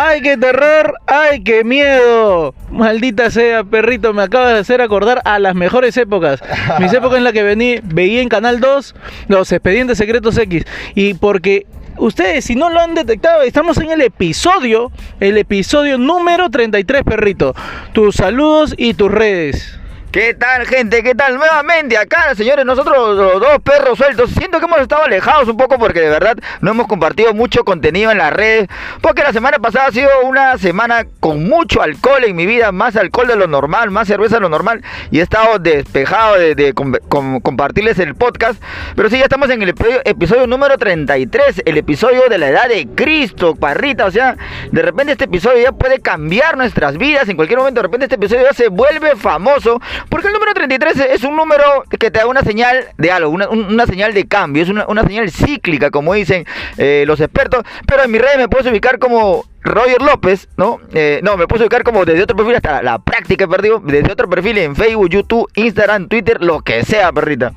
¡Ay, qué terror! ¡Ay, qué miedo! Maldita sea, perrito, me acaba de hacer acordar a las mejores épocas. Mis épocas en las que vení, veía en Canal 2 los expedientes secretos X. Y porque ustedes, si no lo han detectado, estamos en el episodio, el episodio número 33, perrito. Tus saludos y tus redes. ¿Qué tal, gente? ¿Qué tal? Nuevamente acá, señores, nosotros los dos perros sueltos. Siento que hemos estado alejados un poco porque de verdad no hemos compartido mucho contenido en las redes. Porque la semana pasada ha sido una semana con mucho alcohol en mi vida, más alcohol de lo normal, más cerveza de lo normal. Y he estado despejado de, compartirles el podcast. Pero sí, ya estamos en el episodio, número 33, el episodio de la edad de Cristo, parrita. O sea, de repente este episodio ya puede cambiar nuestras vidas. En cualquier momento, de repente este episodio ya se vuelve famoso porque el número 33 es un número que te da una señal de algo, una, señal de cambio, es una, señal cíclica, como dicen eh, los expertos. Pero en mi red me puedes ubicar como Roger López, ¿no? Eh, no, me puedes ubicar como desde otro perfil hasta la, práctica, perdido. Desde otro perfil en Facebook, YouTube, Instagram, Twitter, lo que sea, perrita.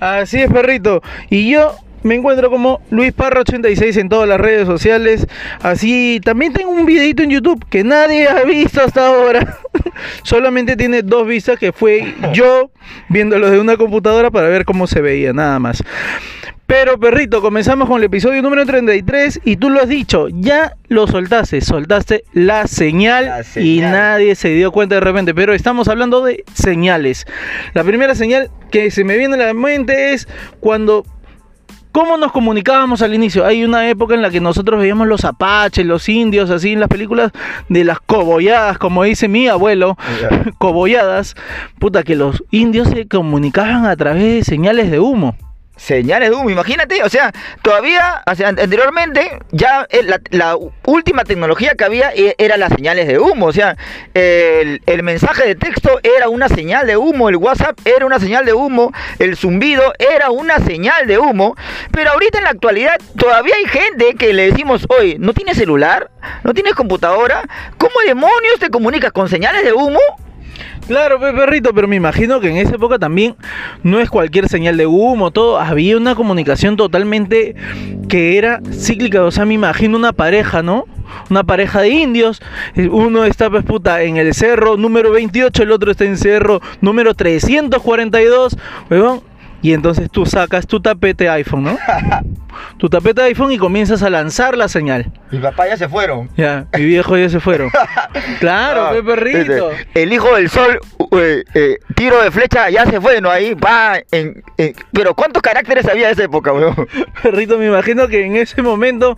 Así es, perrito. Y yo me encuentro como Luis Parra 86 en todas las redes sociales. Así también tengo un videito en YouTube que nadie ha visto hasta ahora. Solamente tiene dos vistas que fue yo viéndolo de una computadora para ver cómo se veía, nada más. Pero perrito, comenzamos con el episodio número 33 y tú lo has dicho, ya lo soltaste, soltaste la señal, la señal, y nadie se dio cuenta de repente, pero estamos hablando de señales. La primera señal que se me viene a la mente es cuando ¿Cómo nos comunicábamos al inicio? Hay una época en la que nosotros veíamos los apaches, los indios, así en las películas de las cobolladas, como dice mi abuelo, cobolladas. Puta, que los indios se comunicaban a través de señales de humo. Señales de humo, imagínate, o sea, todavía, anteriormente, ya la, última tecnología que había eh, era las señales de humo, o sea, el, mensaje de texto era una señal de humo, el WhatsApp era una señal de humo, el zumbido era una señal de humo, pero ahorita en la actualidad todavía hay gente que le decimos, oye, ¿no tienes celular? ¿No tienes computadora? ¿Cómo demonios te comunicas con señales de humo? Claro, perrito, pero me imagino que en esa época también no es cualquier señal de humo, todo. Había una comunicación totalmente que era cíclica. O sea, me imagino una pareja, ¿no? Una pareja de indios. Uno está, pues, puta, en el cerro número 28, el otro está en cerro número 342. Weón, y entonces tú sacas tu tapete iPhone, ¿no? tu tapete iPhone y comienzas a lanzar la señal. Mi papá ya se fueron. Ya, mi viejo ya se fueron. claro, ah, perrito. El hijo del sol, eh, eh, tiro de flecha, ya se fue, ¿no? Ahí va. En, pero ¿cuántos caracteres había en esa época, weón? Perrito, me imagino que en ese momento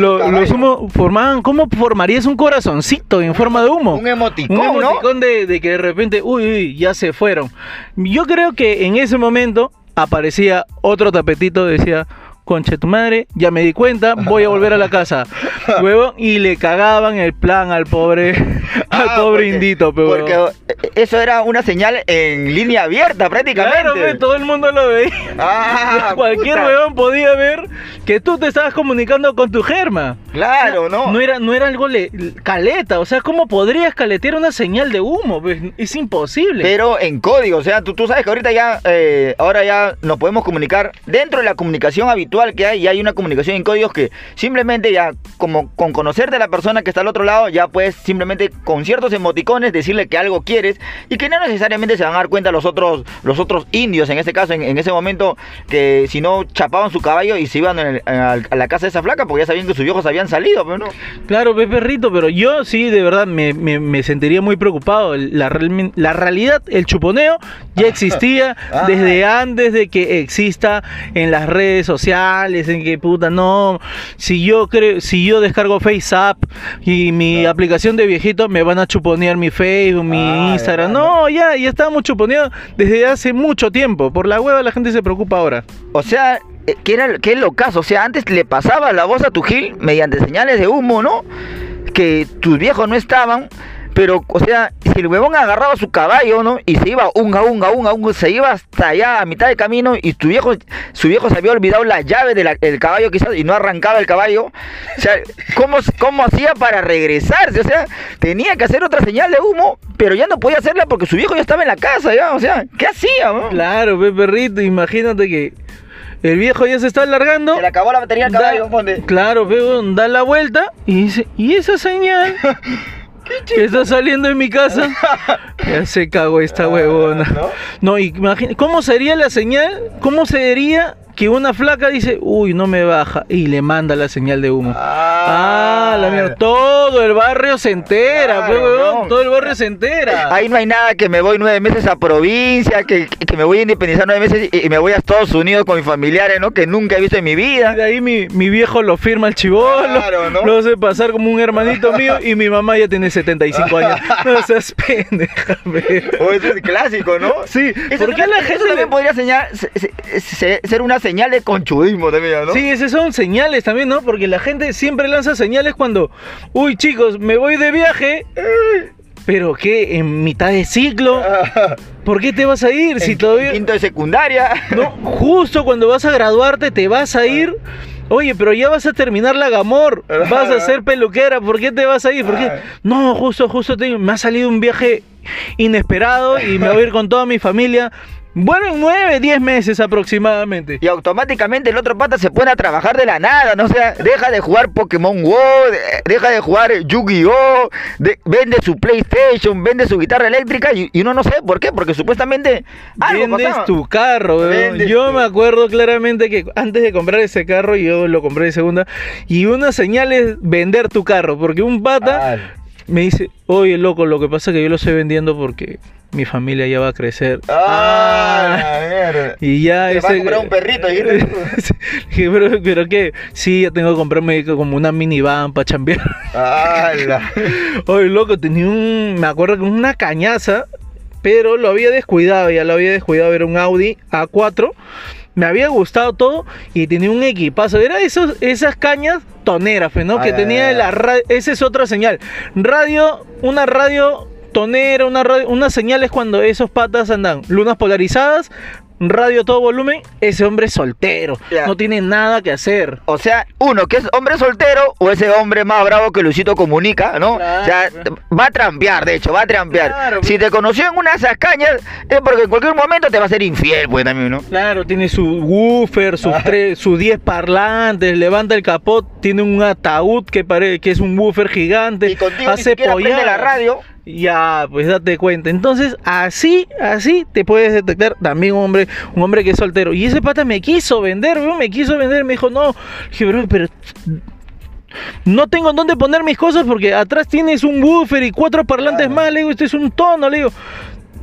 los humos formaban, ¿cómo formarías un corazoncito en forma de humo? Un emoticón, un emoticón de, de, que de repente, uy, uy, ya se fueron. Yo creo que en ese momento aparecía otro tapetito, decía, conche tu madre, ya me di cuenta, voy a volver a la casa. Huevo, y le cagaban el plan al pobre, al ah, pobre indito, pero. Porque eso era una señal en línea abierta prácticamente. Claro, todo el mundo lo veía. Ah, Cualquier huevón podía ver que tú te estabas comunicando con tu germa. Claro, ¿no? No era, no era algo caleta, o sea, ¿cómo podrías caletear una señal de humo? Pues, es imposible. Pero en código, o sea, tú, tú sabes que ahorita ya, eh, ahora ya nos podemos comunicar dentro de la comunicación habitual que hay y hay una comunicación en códigos que simplemente ya como con conocerte a la persona que está al otro lado ya puedes simplemente con ciertos emoticones decirle que algo quieres y que no necesariamente se van a dar cuenta los otros los otros indios en este caso en, ese momento que si no chapaban su caballo y se iban a la casa de esa flaca porque ya sabían que sus viejos habían salido pero no claro perrito pero yo sí de verdad me, sentiría muy preocupado la, la realidad el chuponeo ya existía ah. desde antes de que exista en las redes sociales en que puta, no, si yo creo, si yo descargo FaceApp y mi aplicación de viejito me van a chuponear mi Facebook, mi ah, Instagram. No, ya, ya estamos chuponeados desde hace mucho tiempo. Por la hueva la gente se preocupa ahora. O sea, eh, ¿qué era qué es lo caso? O sea, antes le pasaba la voz a tu Gil mediante señales de humo, ¿no? Que tus viejos no estaban pero, o sea, si el huevón agarraba su caballo, ¿no? Y se iba unga, unga, unga, unga, se iba hasta allá a mitad de camino y tu viejo, su viejo se había olvidado la llave del caballo quizás y no arrancaba el caballo. O sea, ¿cómo, ¿cómo hacía para regresarse? O sea, tenía que hacer otra señal de humo, pero ya no podía hacerla porque su viejo ya estaba en la casa, ¿ya? O sea, ¿qué hacía, Claro, perrito, imagínate que El viejo ya se está alargando. Se le acabó la batería al da- caballo, ponte. claro, pero da la vuelta y dice, ¿y esa señal? que está saliendo en mi casa. ya se cagó esta Ah, huevona. ¿no? No, imagina, ¿cómo sería la señal? ¿Cómo sería que una flaca dice, uy, no me baja? Y le manda la señal de humo. Ah, la mierda. Todo el barrio se entera, Claro, pues, no. Todo el barrio se entera. Ahí no hay nada que me voy nueve meses a provincia, que, que me voy a independizar nueve meses y, y me voy a Estados Unidos con mis familiares, ¿no? Que nunca he visto en mi vida. De ahí mi, mi viejo lo firma el chivolo, Claro, ¿no? lo hace pasar como un hermanito mío y mi mamá ya tiene 75 años. No seas pendeja. O eso es clásico, ¿no? Sí, ¿por qué la eso gente también podría señal- se- se- se- ser una señal de conchudismo también, ¿no? Sí, esas son señales también, ¿no? Porque la gente siempre lanza señales cuando, uy chicos, me voy de viaje. Pero qué, en mitad de ciclo, ¿por qué te vas a ir? Si En todavía... Quinto de secundaria. No, justo cuando vas a graduarte te vas a ir. Oye, pero ya vas a terminar la Gamor, vas a ser peluquera, ¿por qué te vas a ir? ¿Por qué? No, justo, justo tengo- me ha salido un viaje inesperado y me voy a ir con toda mi familia. Bueno, en nueve, diez meses aproximadamente. Y automáticamente el otro pata se pone a trabajar de la nada, ¿no? O sea, deja de jugar Pokémon Go, de- deja de jugar Yu-Gi-Oh, de- vende su PlayStation, vende su guitarra eléctrica y, y uno no sé por qué, porque supuestamente algo Vendes pasaba. tu carro. Vendes Yo tu- me acuerdo claramente que antes de comprar ese carro, yo lo compré de segunda, y una señal es vender tu carro, porque un pata Ah, me dice, oye, loco, lo que pasa es que yo lo estoy vendiendo porque mi familia ya va a crecer. Ah, mierda. Y ya Te vas a comprar un perrito. Dije, pero, pero qué, sí, ya tengo que comprarme como una minivan para chambear. ¡Hala! Oye, loco, tenía un, me acuerdo que una cañaza, pero lo había descuidado, ya lo había descuidado, era un Audi A4. Me había gustado todo y tenía un equipazo. Era esos, esas cañas toneras, fe, ¿no? Ah, que ya, tenía la radio. Esa es otra señal. Radio, una radio tonera, una radio, una señal es cuando esos patas andan lunas polarizadas, radio a todo volumen. Ese hombre es soltero, Ya. no tiene nada que hacer. O sea, uno que es hombre soltero o ese hombre más bravo que Luisito comunica, ¿no? Claro. O sea, va a trampear, de hecho, va a trampear. Claro, si te conoció en una de esas cañas, es porque en cualquier momento te va a ser infiel, pues también, ¿no? Claro, tiene su woofer, sus tres, sus 10 parlantes, levanta el capot, tiene un ataúd que parece que es un woofer gigante, Y contigo ni hace prende la radio. Ya, pues date cuenta. Entonces, así, así te puedes detectar también un hombre, un hombre que es soltero. Y ese pata me quiso vender, weón, me quiso vender, me dijo, no, dije, bro, pero no tengo dónde poner mis cosas porque atrás tienes un woofer y cuatro parlantes Claro. más, le digo, este es un tono, le digo.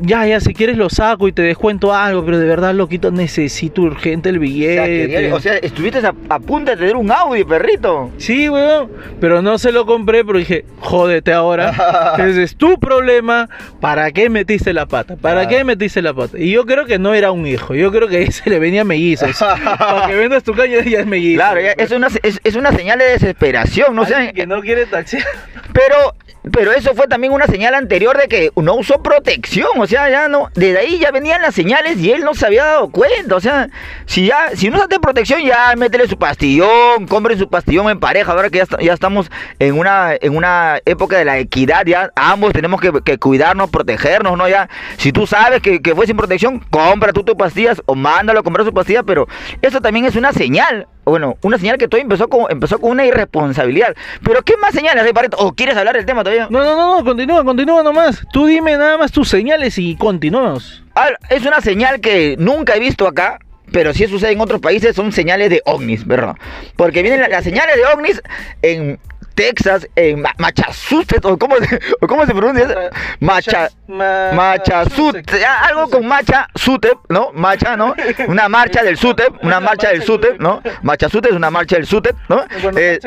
Ya, ya, si quieres lo saco y te descuento algo, pero de verdad, loquito, necesito urgente el O sea, billete. quería- o sea, estuviste a, a punto de tener un Audi, perrito. Sí, weón, pero no se lo compré, pero dije, jódete ahora. Ese es tu problema. ¿Para qué metiste la pata? ¿Para Ah. qué metiste la pata? Y yo creo que no era un hijo, yo creo que se le venía mellizos. Para que vendas tu caña ya es mellizo. Claro, ya, es, una, es, es una señal de desesperación, no sé. Que no quiere taxiar. Pero, pero eso fue también una señal anterior de que no usó protección, o sea, ya no, desde ahí ya venían las señales y él no se había dado cuenta, o sea, si ya, si no usaste protección, ya métele su pastillón, compre su pastillón en pareja, ahora que ya, estamos en una, en una época de la equidad, ya ambos tenemos que, cuidarnos, protegernos, ¿no? Ya, si tú sabes que, que fue sin protección, compra tú tus pastillas o mándalo a comprar su pastilla, pero eso también es una señal, bueno, una señal que todo empezó con, empezó con una irresponsabilidad. Pero ¿qué más señales hay, Pareto? ¿O quieres hablar del tema todavía? No, no, no, no, continúa, continúa nomás. Tú dime nada más tus señales y continuamos. Ah, Es una señal que nunca he visto acá, pero sí sucede en otros países, son señales de ovnis, ¿verdad? Porque vienen la- las señales de ovnis en Texas, en Ma- Massachusetts, o cómo se, o cómo se pronuncia, eso? Macha, Ma- Massachusetts, ya, algo con Macha Sutep, ¿no? Macha, ¿no? Una marcha del Sutep, una marcha del Sutep, ¿no? Massachusetts es una marcha del Sutep, ¿no? Eh.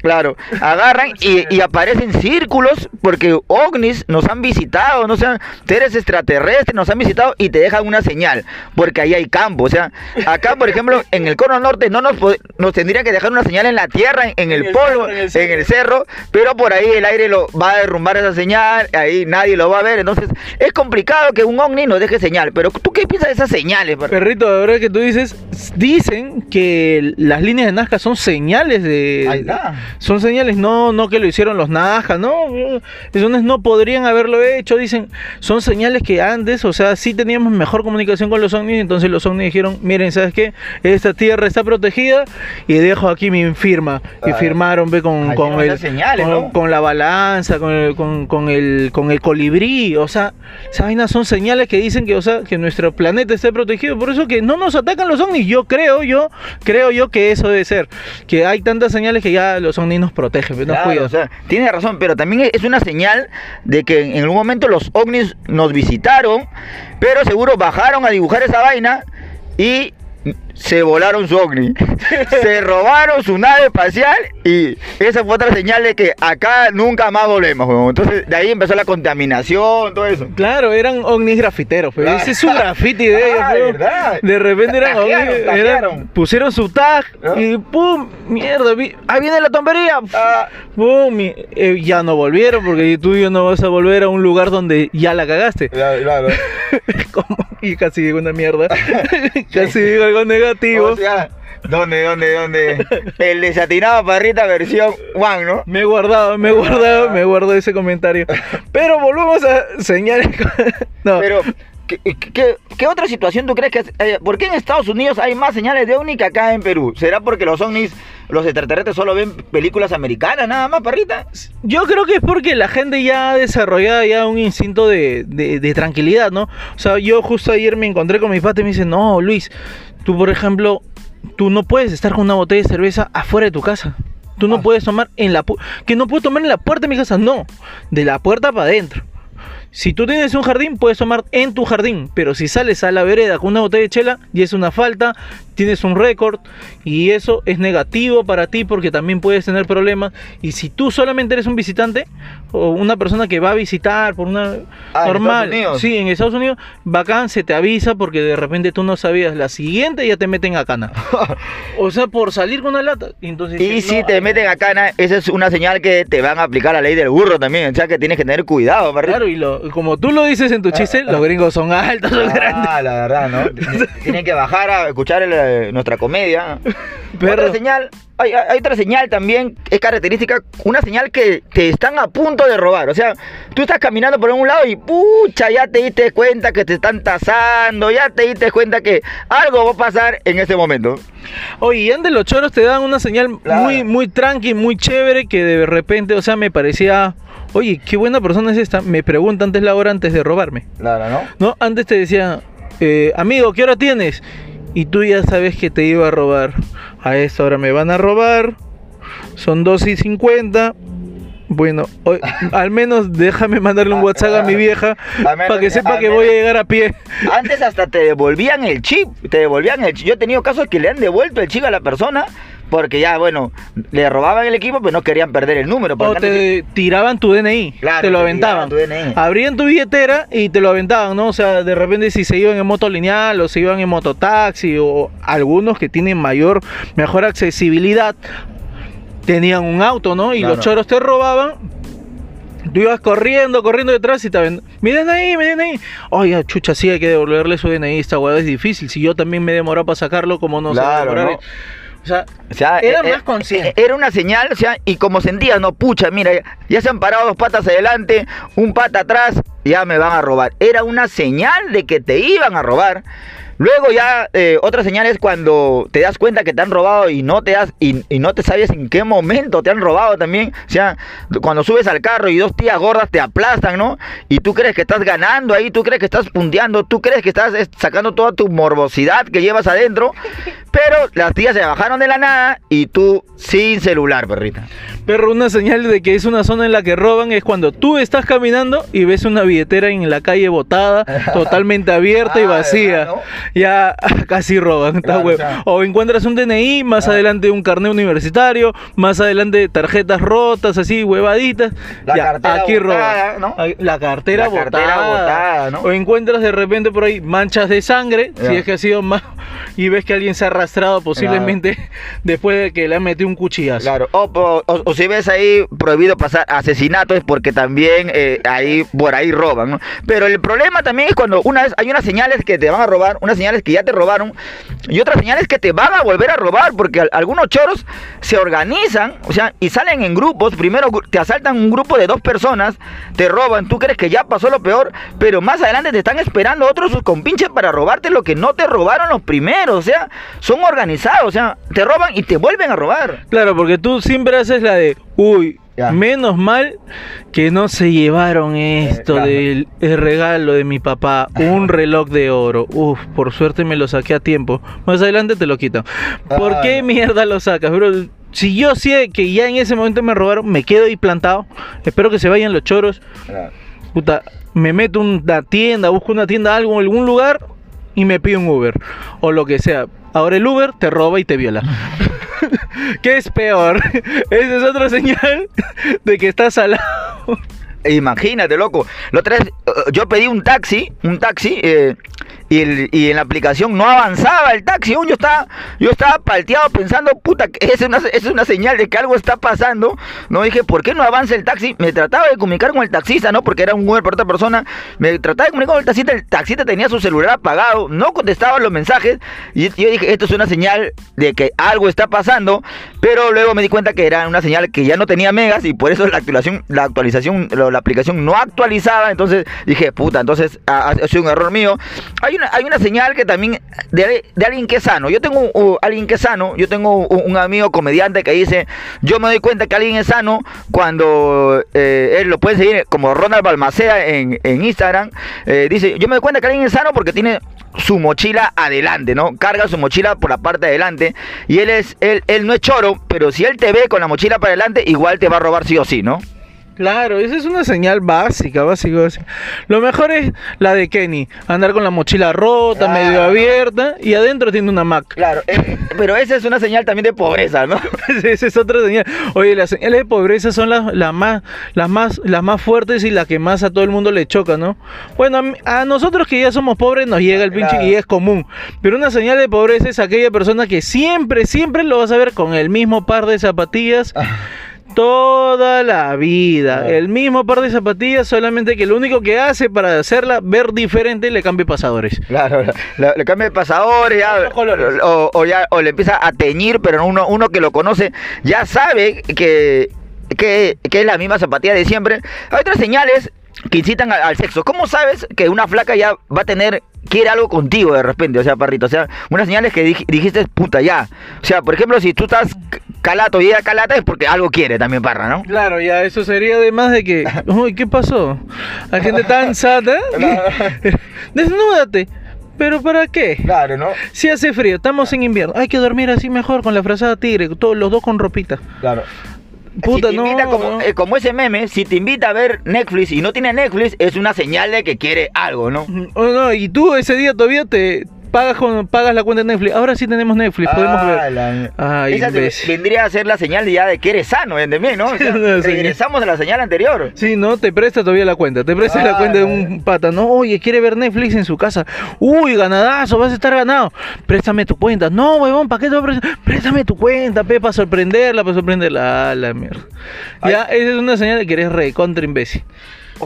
Claro, agarran y, y aparecen círculos porque ovnis nos han visitado, no sean seres extraterrestres nos han visitado y te dejan una señal, porque ahí hay campo, o sea, acá por ejemplo en el cono norte no nos, nos tendrían que dejar una señal en la tierra, en, en el polvo, en el. Cerro, pero por ahí el aire lo va a derrumbar esa señal, ahí nadie lo va a ver, entonces es complicado que un ovni nos deje señal, pero ¿tú qué piensas de esas señales? perro? Perrito, ahora que tú dices, dicen que las líneas de Nazca son señales de. Ahí está. Son señales, no, no que lo hicieron los Nazca, no. Esos no podrían haberlo hecho, dicen. Son señales que antes, o sea, sí teníamos mejor comunicación con los ovnis, entonces los ovnis dijeron, miren, ¿sabes qué? Esta tierra está protegida y dejo aquí mi firma. Y firmaron, ve, con, con tienen el, esas señales, con, ¿no? con la balanza, con el, con, con el, con el colibrí, o sea, esas vainas son señales que dicen que, o sea, que nuestro planeta esté protegido, por eso que no nos atacan los ovnis, yo creo, yo, creo yo que eso debe ser, que hay tantas señales que ya los ovnis nos protegen, nos Claro, cuidan. o sea, tiene razón, pero también es una señal de que en algún momento los ovnis nos visitaron, pero seguro bajaron a dibujar esa vaina y se volaron su ovni. se robaron su nave espacial y esa fue otra señal de que acá nunca más volvemos. weón. Entonces de ahí empezó la contaminación, todo eso. Claro, eran ovnis grafiteros, pero Claro. ese es su graffiti de ellos. Ah, ¿verdad? De repente eran Tajearon, ovnis, eran- pusieron su tag ¿No? y pum, mierda, vi- ahí viene la tombería. Ah. Pum, y, eh, ya no volvieron porque tú y yo no vas a volver a un lugar donde ya la cagaste. Claro, claro. Y casi digo una mierda. casi digo algo negativo. O sea, ¿dónde, dónde, dónde? El desatinado parrita versión one, ¿no? Me he guardado, me he guardado, me he guardado ese comentario. Pero volvemos a señales. no, Pero, ¿qué, qué, qué otra situación tú crees que eh, ¿Por qué en Estados Unidos hay más señales de ovni que acá en Perú? ¿Será porque los ovnis, los extraterrestres solo ven películas americanas nada más, parrita? Yo creo que es porque la gente ya ha desarrollado ya un instinto de, de- de tranquilidad, ¿no? O sea, yo justo ayer me encontré con mi padre y me dice, no, Luis, tú por ejemplo, tú no puedes estar con una botella de cerveza afuera de tu casa. Tú no Ah. puedes tomar en la... pu- Que no puedo tomar en la puerta de mi casa, no. De la puerta para adentro. Si tú tienes un jardín, puedes tomar en tu jardín, pero si sales a la vereda con una botella de chela, ya es una falta, tienes un récord y eso es negativo para ti porque también puedes tener problemas. Y si tú solamente eres un visitante o una persona que va a visitar por una Ah, ¿en normal, Unidos? sí, en Estados Unidos, bacán, se te avisa porque de repente tú no sabías, la siguiente ya te meten a cana. o sea, por salir con una lata. Y, entonces, Y si no, te meten a cana, esa es una señal que te van a aplicar la ley del burro también. O sea que tienes que tener cuidado. Claro, y lo, como tú lo dices en tu chiste, los gringos son altos, son grandes. Ah, la verdad, ¿no? Tienen que bajar a escuchar el, eh, nuestra comedia. Perro. Otra señal, hay, hay otra señal también, es característica, una señal que te están a punto de robar. O sea, tú estás caminando por un lado y pucha, ya te diste cuenta que te están tasando, ya te diste cuenta que algo va a pasar en ese momento. Oye, y antes los choros te dan una señal Claro. muy, muy tranqui, muy chévere, que de repente, o sea, me parecía, oye, qué buena persona es esta. Me pregunta antes la hora antes de robarme. Claro, ¿no? No, antes te decía, eh, amigo, ¿qué hora tienes? Y tú ya sabes que te iba a robar. A esta hora me van a robar. Son 2 y 50. Bueno, hoy- al menos déjame mandarle un WhatsApp a mi vieja para que sepa que voy a llegar a pie. Antes hasta te devolvían el chip, te devolvían el chip. Yo he tenido casos que le han devuelto el chip a la persona porque ya, bueno, le robaban el equipo, pero no querían perder el número. O te tiraban tu DNI, Claro, te lo te aventaban. tu DNI. Abrían tu billetera y te lo aventaban, ¿no? O sea, de repente si se iban en moto lineal o se iban en mototaxi o algunos que tienen mayor, mejor accesibilidad, tenían un auto, ¿no? Y Claro. los choros te robaban. Tú ibas corriendo, corriendo detrás y te ven. Mi DNI, mi DNI. Oye, chucha, sí hay que devolverle su DNI. Esta hueá es difícil. Si yo también me demoró para sacarlo, como no se va a Claro, demorar? ¿no? O sea, O sea, Era eh, más consciente. eh, Era una señal, o sea, y como sentías, no, pucha, mira, ya se han parado dos patas adelante, un pata atrás, ya me van a robar. Era una señal de que te iban a robar. Luego ya eh, otra señal es cuando te das cuenta que te han robado y no te das y, y no te sabes en qué momento te han robado también. O sea, cuando subes al carro y dos tías gordas te aplastan, ¿no? Y tú crees que estás ganando ahí, tú crees que estás punteando, tú crees que estás eh, sacando toda tu morbosidad que llevas adentro, pero las tías se bajaron de la nada y tú sin celular, perrita. Perro, una señal de que es una zona en la que roban es cuando tú estás caminando y ves una billetera en la calle botada, totalmente abierta y Ah, vacía. ya casi roban. Claro, o sea- o encuentras un DNI, más Ah. adelante un carnet universitario, más adelante tarjetas rotas, así, huevaditas. La ya, cartera aquí botada, roban. La cartera La cartera botada. O encuentras de repente por ahí manchas de sangre, si es que ha sido más. Y ves que alguien se ha arrastrado posiblemente después de que le ha metido un cuchillazo. Claro, o, o- o- si ves ahí prohibido pasar asesinato es porque también eh, ahí por ahí roban, ¿no? Pero el problema también es cuando una vez hay unas señales que te van a robar, unas señales que ya te robaron y otras señales que te van a volver a robar porque al- algunos choros se organizan, o sea, y salen en grupos, primero te asaltan un grupo de dos personas, te roban, tú crees que ya pasó lo peor, pero más adelante te están esperando otros sus compinches para robarte lo que no te robaron los primeros, o sea, son organizados, o sea, te roban y te vuelven a robar. Claro, porque tú siempre haces la de, uy, Ya. menos mal que no se llevaron esto claro. del el regalo de mi papá, un reloj de oro. Uf, por suerte me lo saqué a tiempo. Más adelante te lo quitan. ¿Por Ah, qué mierda lo sacas, bro? Si yo sé que ya en ese momento me robaron, me quedo ahí plantado. Espero que se vayan los choros. Puta, me meto una tienda, busco una tienda, algo, en algún lugar y me pido un Uber. O lo que sea. Ahora el Uber te roba y te viola. ¿Qué es peor? Esa es otra señal de que estás al lado. Imagínate, loco. La otra vez eh, yo pedí un taxi, un taxi, eh, y, y en la aplicación no avanzaba el taxi. Yo estaba, yo estaba palteado pensando, puta, es una, es una señal de que algo está pasando. No dije, ¿por qué no avanza el taxi? Me trataba de comunicar con el taxista, ¿no? Porque era un Uber para otra persona. Me trataba de comunicar con el taxista. El taxista tenía su celular apagado, no contestaba los mensajes. Y yo dije, esto es una señal de que algo está pasando. Pero luego me di cuenta que era una señal que ya no tenía megas y por eso la actualización, la actualización, la aplicación no actualizaba. Entonces dije, puta, entonces ha, ha sido un error mío. Hay una, hay una señal que también de, alguien que es sano. Yo tengo un- alguien que es sano. Yo tengo un, un amigo comediante que dice, yo me doy cuenta que alguien es sano cuando eh, él lo puede seguir como Ronald Balmaceda en, en Instagram. Eh, dice, yo me doy cuenta que alguien es sano porque tiene su mochila adelante, ¿no? Carga su mochila por la parte de adelante y él es él, él no es choro, pero si él te ve con la mochila para adelante, igual te va a robar sí o sí, ¿no? Claro, esa es una señal básica, básica, básica. Lo mejor es la de Kenny, andar con la mochila rota, Claro. medio abierta y adentro tiene una Mac. Claro, eh, pero esa es una señal también de pobreza, ¿no? Esa es otra señal. Oye, las señales de pobreza son las, las más, las más, las más fuertes y las que más a todo el mundo le choca, ¿no? Bueno, a, mí- a nosotros que ya somos pobres nos llega el pinche Claro. y es común. Pero una señal de pobreza es aquella persona que siempre, siempre lo vas a ver con el mismo par de zapatillas. Toda la vida, el mismo par de zapatillas, solamente que lo único que hace para hacerla ver diferente le cambia pasadores. Claro, le, le cambia pasadores ya, o, o ya o le empieza a teñir, pero uno, uno que lo conoce ya sabe que, que, que es la misma zapatilla de siempre. Hay otras señales que incitan al, al sexo. ¿Cómo sabes que una flaca ya va a tener, quiere algo contigo de repente? O sea, parrito, o sea, unas señales que dij- dijiste, puta, ya. O sea, por ejemplo, si tú estás calato y ella calata es porque algo quiere también, parra, ¿no? Claro, ya eso sería además de que, uy, ¿qué pasó? Hay gente tan sata. que- Desnúdate. ¿Pero para qué? Claro, ¿no? Si hace frío, estamos en invierno. Hay que dormir así mejor con la frazada tigre, todos los dos con ropita. Claro. Puta, si te no, invita como, no. eh, como ese meme, si te invita a ver Netflix y no tiene Netflix, es una señal de que quiere algo, ¿no? Oh, no, y tú ese día todavía te pagas con pagas la cuenta de Netflix. Ahora sí tenemos Netflix, podemos Ah, ver. la- Ay, Esa imbécil. vendría a ser la señal ya de que eres sano, ¿entendés? ¿no? O sea, regresamos a la señal anterior. Sí, no, te presta todavía la cuenta. Te presta la Ah, cuenta de un pata. No, oye, quiere ver Netflix en su casa. Uy, ganadazo, vas a estar ganado. Préstame tu cuenta. No, huevón, ¿para qué te voy a prestar? Préstame tu cuenta, pe, para sorprenderla, para sorprenderla. Ah, la mierda. Ya, esa es una señal de que eres re contra imbécil.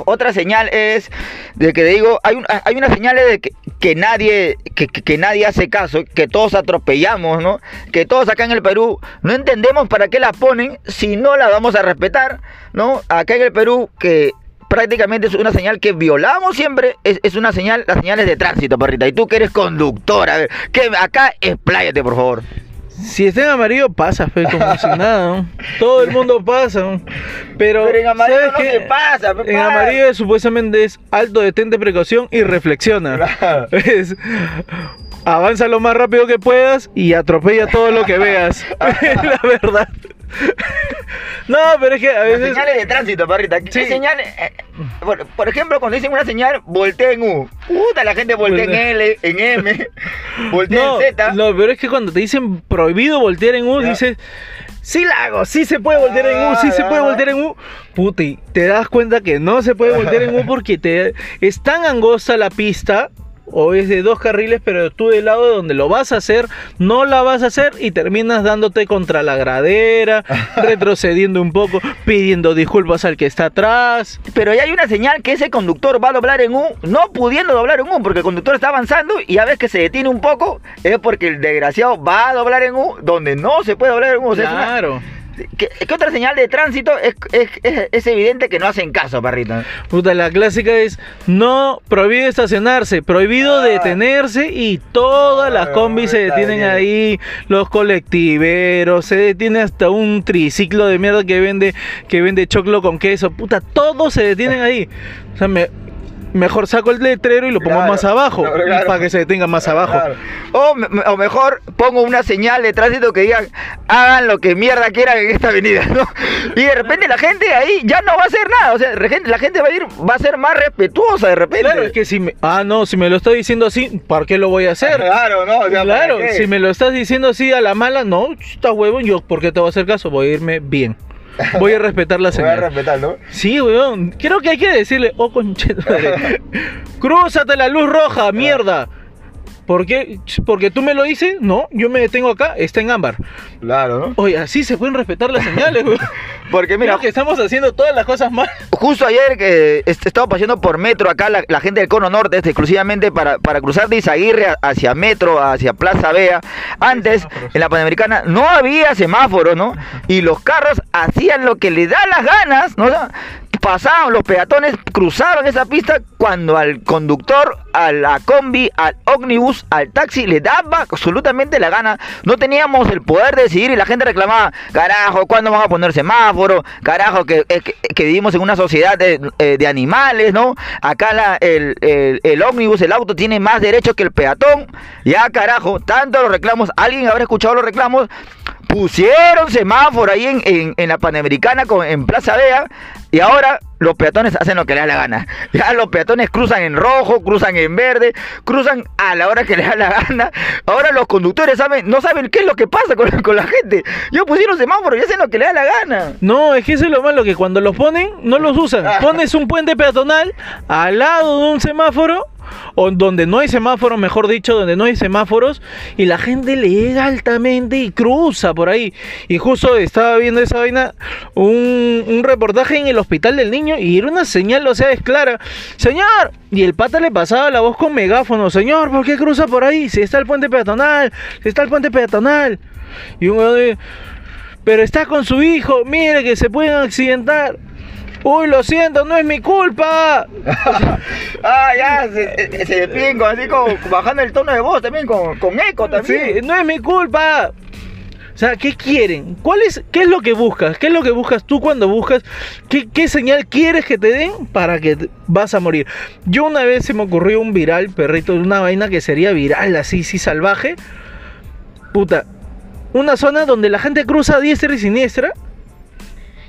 Otra señal es de que digo, hay, un, hay una señal de que, que nadie que- que nadie hace caso, que todos atropellamos, ¿no? Que todos acá en el Perú no entendemos para qué la ponen si no la vamos a respetar, ¿no? Acá en el Perú que prácticamente es una señal que violamos siempre, es, es una señal, las señales de tránsito, perrita. Y tú que eres conductor, a ver, que acá expláyate, por favor. Si está en amarillo, pasa, fe, como si nada. ¿no? Todo el mundo pasa. ¿no? Pero, Pero en amarillo ¿sabes no qué? se pasa, pe, En para. amarillo supuestamente es alto, detente precaución y reflexiona. Claro. Es, avanza lo más rápido que puedas y atropella todo lo que veas. la verdad. No, pero es que a Las veces. señales de tránsito, perrita. ¿Qué Sí. señales? eh, por, por ejemplo, cuando dicen una señal, voltea en U. Puta, la gente voltea en. L, en M, voltea No, en Z. no, pero es que cuando te dicen prohibido voltear en U, dices, sí la hago, sí se puede voltear en U, sí se puede ah. voltear en U. Puta, y te das cuenta que no se puede voltear en U porque te, es tan angosta la pista. O es de dos carriles, pero tú del lado de donde lo vas a hacer, no la vas a hacer y terminas dándote contra la gradera, retrocediendo un poco, pidiendo disculpas al que está atrás. Pero ya hay una señal que ese conductor va a doblar en U, no pudiendo doblar en U, porque el conductor está avanzando y ya ves que se detiene un poco, es porque el desgraciado va a doblar en U donde no se puede doblar en U. O sea, es una- Claro. ¿Qué, qué otra señal de tránsito? Es, es, es- es evidente que no hacen caso, perrito. Puta, la clásica es no prohibido estacionarse, prohibido Ah. detenerse y todas las Ah, combis se detienen bien. ahí, los colectiveros, se detiene hasta un triciclo de mierda que vende que vende choclo con queso, puta, todos se detienen ahí. O sea, me- mejor saco el letrero y lo pongo Claro, más abajo claro, claro. para que se detenga más abajo. O, o mejor pongo una señal de tránsito que digan hagan lo que mierda quieran en esta avenida, ¿no? Y de repente la gente ahí ya no va a hacer nada, o sea, la gente va a ir, va a ser más respetuosa de repente. Claro, es que si me, ah no, si me lo está diciendo así, ¿para qué lo voy a hacer? Claro, no, o sea, ¿para Claro, si me lo estás diciendo así a la mala, no, está huevón, yo, ¿por qué te voy a hacer caso? Voy a irme bien. Voy a respetar la Voy a señal. respetar, ¿no? Sí, weón. Creo que hay que decirle, oh, conchetumare. Crúzate la luz roja, mierda. ¿Por qué? Porque tú me lo dices, no, yo me detengo acá, está en ámbar. Claro, ¿no? Oye, así se pueden respetar las señales, weón. Porque mira, Creo que estamos haciendo todas las cosas mal. justo ayer que est- estaba paseando por metro acá, la, la gente del cono norte, este, exclusivamente para, para cruzar de Izaguirre hacia metro, hacia Plaza Vea. Antes, semáforos. en la Panamericana, no había semáforos, ¿no? Y los carros hacían lo que les da las ganas, ¿no? Pasaban los peatones, cruzaban esa pista cuando al conductor, a la combi, al ómnibus, al taxi le daba absolutamente la gana. No teníamos el poder de decidir y la gente reclamaba, carajo, ¿cuándo vamos a poner semáforo? Carajo, que, es que, que vivimos en una sociedad de, eh, de animales, ¿no? Acá la- el, el, el ómnibus, el auto tiene más derechos que el peatón. Ya, carajo, tanto los reclamos, alguien habrá escuchado los reclamos. Pusieron semáforo ahí en, en- en la Panamericana, con, en Plaza Vea, y ahora los peatones hacen lo que les da la gana. Ya los peatones cruzan en rojo, cruzan en verde, cruzan a la hora que les da la gana. Ahora los conductores saben, no saben qué es lo que pasa con, con la gente. Ya pusieron semáforo y hacen lo que les da la gana. No, es que eso es lo malo, que cuando los ponen, no los usan. Pones un puente peatonal al lado de un semáforo, o donde no hay semáforo, mejor dicho, donde no hay semáforos, y la gente le llega altamente y cruza por ahí. Y justo estaba viendo esa vaina, un, un reportaje en el hospital del niño, y era una señal, o sea, es clara. Señor, y el pata le pasaba la voz con megáfono, señor, ¿por qué cruza por ahí? Si está el puente peatonal, si está el puente peatonal. Y un pero está con su hijo, mire que se pueden accidentar. Uy, lo siento, no es mi culpa. ah, ya, se, se despiden con, así como bajando el tono de voz también, con, con eco Sí, también. no es mi culpa. O sea, ¿qué quieren? ¿Cuál es, ¿Qué es lo que buscas? ¿Qué es lo que buscas tú cuando buscas? ¿Qué, qué señal quieres que te den para que te- vas a morir? Yo una vez se me ocurrió un viral, perrito, una vaina que sería viral, así, sí, salvaje. Puta, una zona donde la gente cruza a diestra y siniestra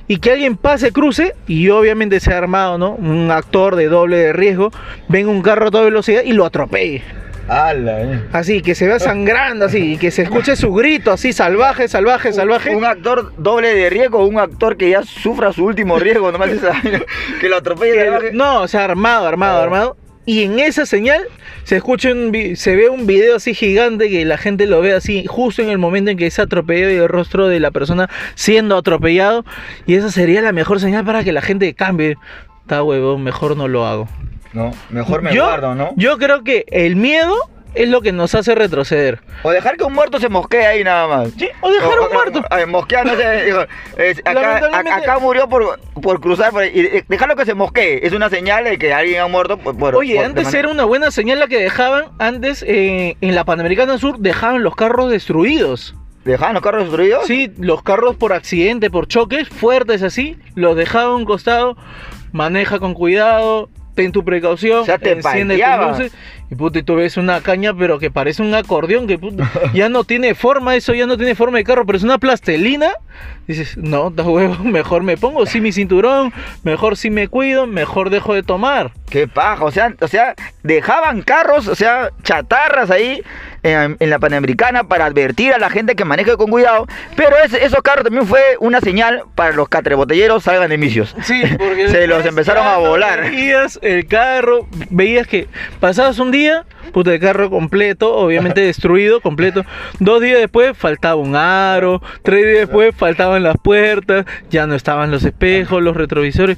y que alguien pase, cruce y obviamente sea armado, ¿no? Un actor de doble de riesgo, venga un carro a toda velocidad y lo atropelle. Ala, eh. Así, que se vea sangrando así, y que se escuche su grito así, salvaje, salvaje, salvaje. Un actor doble de riesgo, un actor que ya sufra su último riesgo, nomás esa que lo atropelle no, o sea, armado, armado, Ah. armado. Y en esa señal se escucha un se ve un video así gigante que la gente lo ve así justo en el momento en que es atropellado y el rostro de la persona siendo atropellado. Y esa sería la mejor señal para que la gente cambie. Está huevón, mejor no lo hago. No, mejor me yo, guardo, ¿no? Yo creo que el miedo es lo que nos hace retroceder. O dejar que un muerto se mosquee ahí nada más. Sí, o dejar un muerto. Ay, mosqueándose, digo, es- acá, Lamentablemente- a- acá murió por, por cruzar por y de- dejarlo que se mosquee. Es una señal de que alguien ha muerto por. por- Oye, antes manera- era una buena señal la que dejaban, antes eh, en la Panamericana Sur dejaban los carros destruidos. ¿Dejaban los carros destruidos? Sí, los carros por accidente, por choques fuertes así, los dejaban a un costado, maneja con cuidado, ten tu precaución, O sea, te enciende tus luces Y puta, y tú ves una caña, pero que parece un acordeón, que puta, ya no tiene forma, eso ya no tiene forma de carro, pero es una plastelina. Dices, no, da huevo, mejor me pongo sí mi cinturón, mejor sí me cuido, mejor dejo de tomar. Qué paja, o sea, o sea, dejaban carros, o sea, chatarras ahí en, en la Panamericana para advertir a la gente que maneje con cuidado, pero ese, esos carros también fue una señal para los catrebotelleros salgan de misios. Sí, porque Se los empezaron a volar. Veías el carro, veías que pasabas un día, puta, el carro completo, obviamente destruido, completo. Dos días después faltaba un aro, tres días después faltaban las puertas, ya no estaban los espejos, los retrovisores.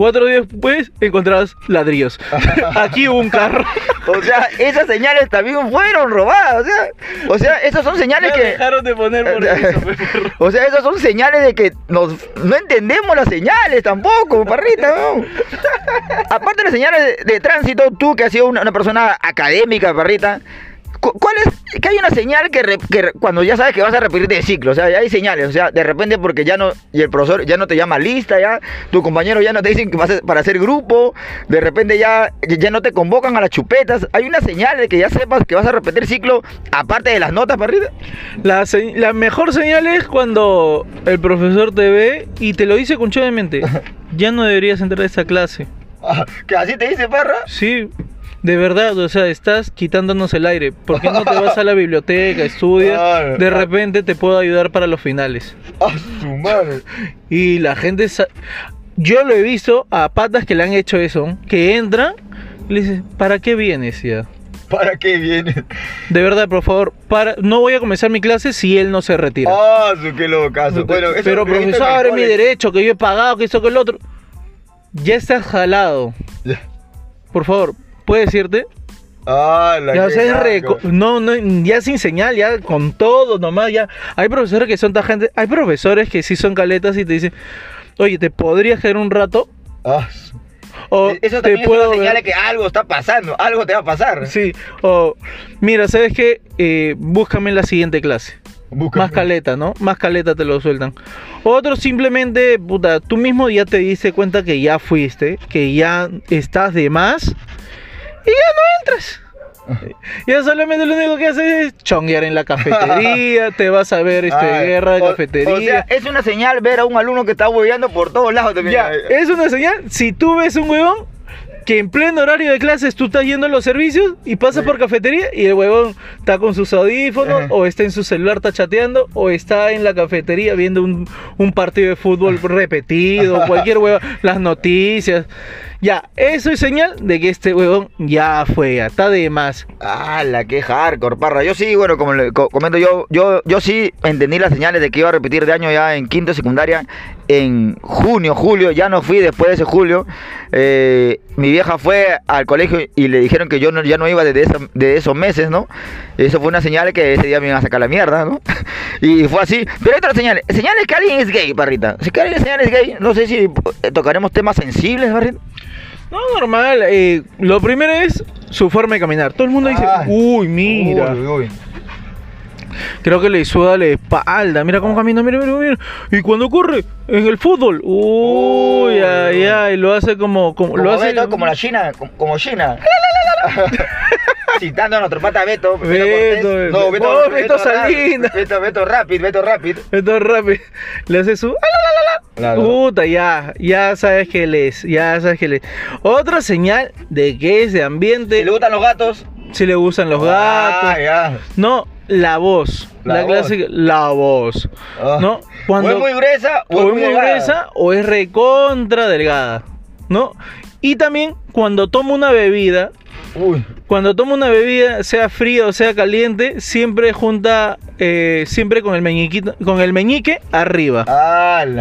Cuatro días después encontrabas ladrillos. Aquí hubo un carro. O sea, esas señales también fueron robadas, o sea, o sea, esas son señales Ya que dejaron de poner por eso. O sea, esas son señales de que nos, no entendemos las señales tampoco, parrita. ¿no? Aparte de las señales de, de tránsito, tú que has sido una, una persona académica, parrita, ¿cuál es? Que hay una señal que, re- que re- cuando ya sabes que vas a repetir de ciclo, o sea, ya hay señales, o sea, de repente porque ya no, y el profesor ya no te llama lista, ya, tu compañero ya no te dicen que vas a- para hacer grupo, de repente ya, ya no te convocan a las chupetas, hay una señal de que ya sepas que vas a repetir ciclo, aparte de las notas, parrita. La, se- la mejor señal es cuando el profesor te ve y te lo dice conchudemente. Ya no deberías entrar a esta clase. que así te dice, parra. Sí, de verdad, o sea, estás quitándonos el aire. ¿Por qué no te vas a la biblioteca, estudias? Claro. De repente te puedo ayudar para los finales. A su madre. Y la gente... Yo lo he visto a patas que le han hecho eso, que entran y le dicen, ¿para qué vienes ya? ¿Para qué viene? De verdad, por favor, para... no voy a comenzar mi clase si él no se retira. Ah, su qué locazo. Bueno, pero profesor, es mi derecho, que yo he pagado, que esto, que el otro. Ya estás jalado. Ya. Por favor, ¿puedes irte? Ah, la Ya, que es reco- no, no, ya sin señal, ya con todo nomás, ya. Hay profesores que son tajante, hay profesores que sí son caletas y te dicen, oye, ¿te podrías quedar un rato? Ah, O Eso te es puedo una señal ver- de que algo está pasando, algo te va a pasar. Sí, o mira, ¿sabes qué? Eh, búscame en la siguiente clase. Búscame. Más caleta, ¿no? Más caleta te lo sueltan. Otros simplemente, puta, tú mismo ya te diste cuenta que ya fuiste, que ya estás de más y ya no entras. Ya solamente lo único que haces es chonguear en la cafetería, te vas a ver este Ah, guerra de o- cafetería. O sea, es una señal ver a un alumno que está hueveando por todos lados también. ya, es una señal. Si tú ves un huevón que en pleno horario de clases tú estás yendo a los servicios y pasas Sí. por cafetería y el huevón está con sus audífonos Ajá. o está en su celular, está chateando o está en la cafetería viendo un, un partido de fútbol repetido, cualquier huevón, las noticias. Ya, eso es señal de que este huevón ya fue, está de más. Ah, la que hardcore, parra. Yo sí, bueno, como le co- comento, yo, yo, yo sí entendí las señales de que iba a repetir de año ya en quinto secundaria. En junio, julio, ya no fui después de ese julio. Eh, mi vieja fue al colegio y le dijeron que yo no, ya no iba desde de esos meses, ¿no? Eso fue una señal que ese día me iban a sacar la mierda, ¿no? Y fue así. Pero hay otras señales. Señales que alguien es gay, parrita. Si que alguien es gay, no sé si tocaremos temas sensibles, parrita. No, normal. eh, lo primero es su forma de caminar. Todo el mundo dice, Ay. uy, mira. Uy, uy. Creo que le suda la espalda. Mira cómo camina, mira, mira, mira. Y cuando corre en el fútbol, uy, ay, ay, lo hace como, como, Como lo hace Beto, como la China, como, como China. Citando a nuestro pata Beto. Beto, Cortés. Beto. Oh, Beto Salinas. Beto, Beto Rapid, Beto Rapid. Entonces rápido, le hace su, ¡ah, la, la, la, puta, ya, ya sabes que él es, ya sabes que él es. Otra señal de que es de Si ambiente, le gustan los gatos. si le gustan los Ah, gatos, ya. no, la voz, La la, voz. clásica, la voz, Ah. ¿no? O es muy gruesa o, o es muy gruesa o es recontra delgada, ¿no? Y también cuando toma una bebida, Uy. Cuando toma una bebida, sea fría o sea caliente, siempre junta, eh, siempre con el meñiquito, con el meñique arriba.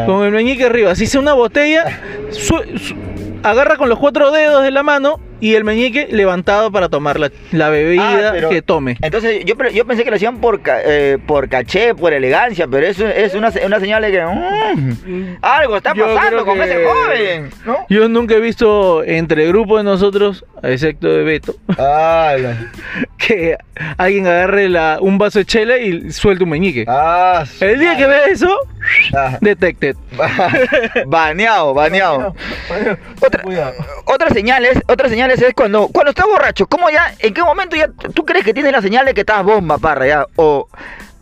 Con el meñique arriba. Si sea una botella, su- su- agarra con los cuatro dedos de la mano y el meñique levantado para tomar la, la bebida Ah, pero- que tome. Entonces yo, yo pensé que lo hacían por, ca- eh, por caché, por elegancia, pero eso es una, una señal de que mm, algo está Yo pasando con que- ese joven, ¿no? Yo nunca he visto entre el grupo de nosotros, excepto de Beto, que alguien agarre la, un vaso de chela y suelte un meñique. Ah, El día que madre. ve eso, Ah. detected. Baneado, baneado. Otra, Cuidado. otras señales, otras señales es cuando, cuando estás borracho, ¿cómo ya, en qué momento ya tú crees que tienes la señal de que estás bomba, parra, ya? O,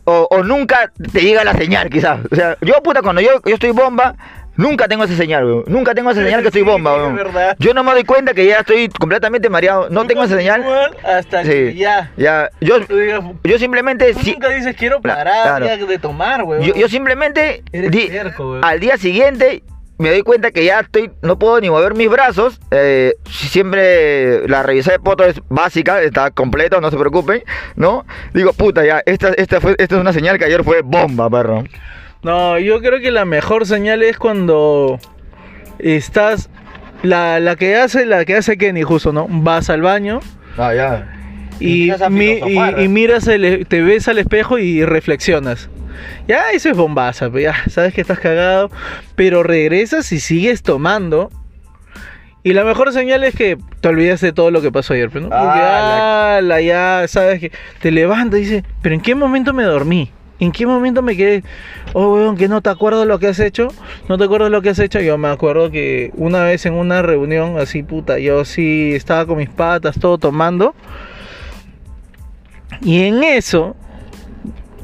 o, o nunca te llega la señal, quizás. O sea, yo, puta, cuando yo, yo estoy bomba, nunca tengo esa señal, weón. Nunca tengo esa señal que estoy bomba, weón. Yo no me doy cuenta que ya estoy completamente mareado. No tengo esa señal. Hasta que ya. Ya, yo, digas, yo simplemente... tú si- nunca dices quiero parar claro. de tomar, weón. yo, yo simplemente Eres di- terco, weón. al día siguiente me doy cuenta que ya estoy no puedo ni mover mis brazos eh, siempre la revisada de poto es básica está completa no se preocupen no digo puta ya esta esta fue esta es una señal que ayer fue bomba perro No, yo creo que la mejor señal es cuando estás la, la que hace la que hace Kenny justo, ¿no? Vas al baño ah ya y, mi- y- y miras el- te ves al espejo y reflexionas. Ya eso es bombaza, pues, ya sabes que estás cagado, pero regresas y sigues tomando. Y la mejor señal es que te olvidas de todo lo que pasó ayer, pues, ¿no? Ah, ala, ya sabes que te levantas y dices, pero ¿en qué momento me dormí? ¿En qué momento me quedé? Oh, weón, que no te acuerdas lo que has hecho. ¿No te acuerdas lo que has hecho? Yo me acuerdo que una vez en una reunión, así puta, yo sí estaba con mis patas, todo tomando. Y en eso,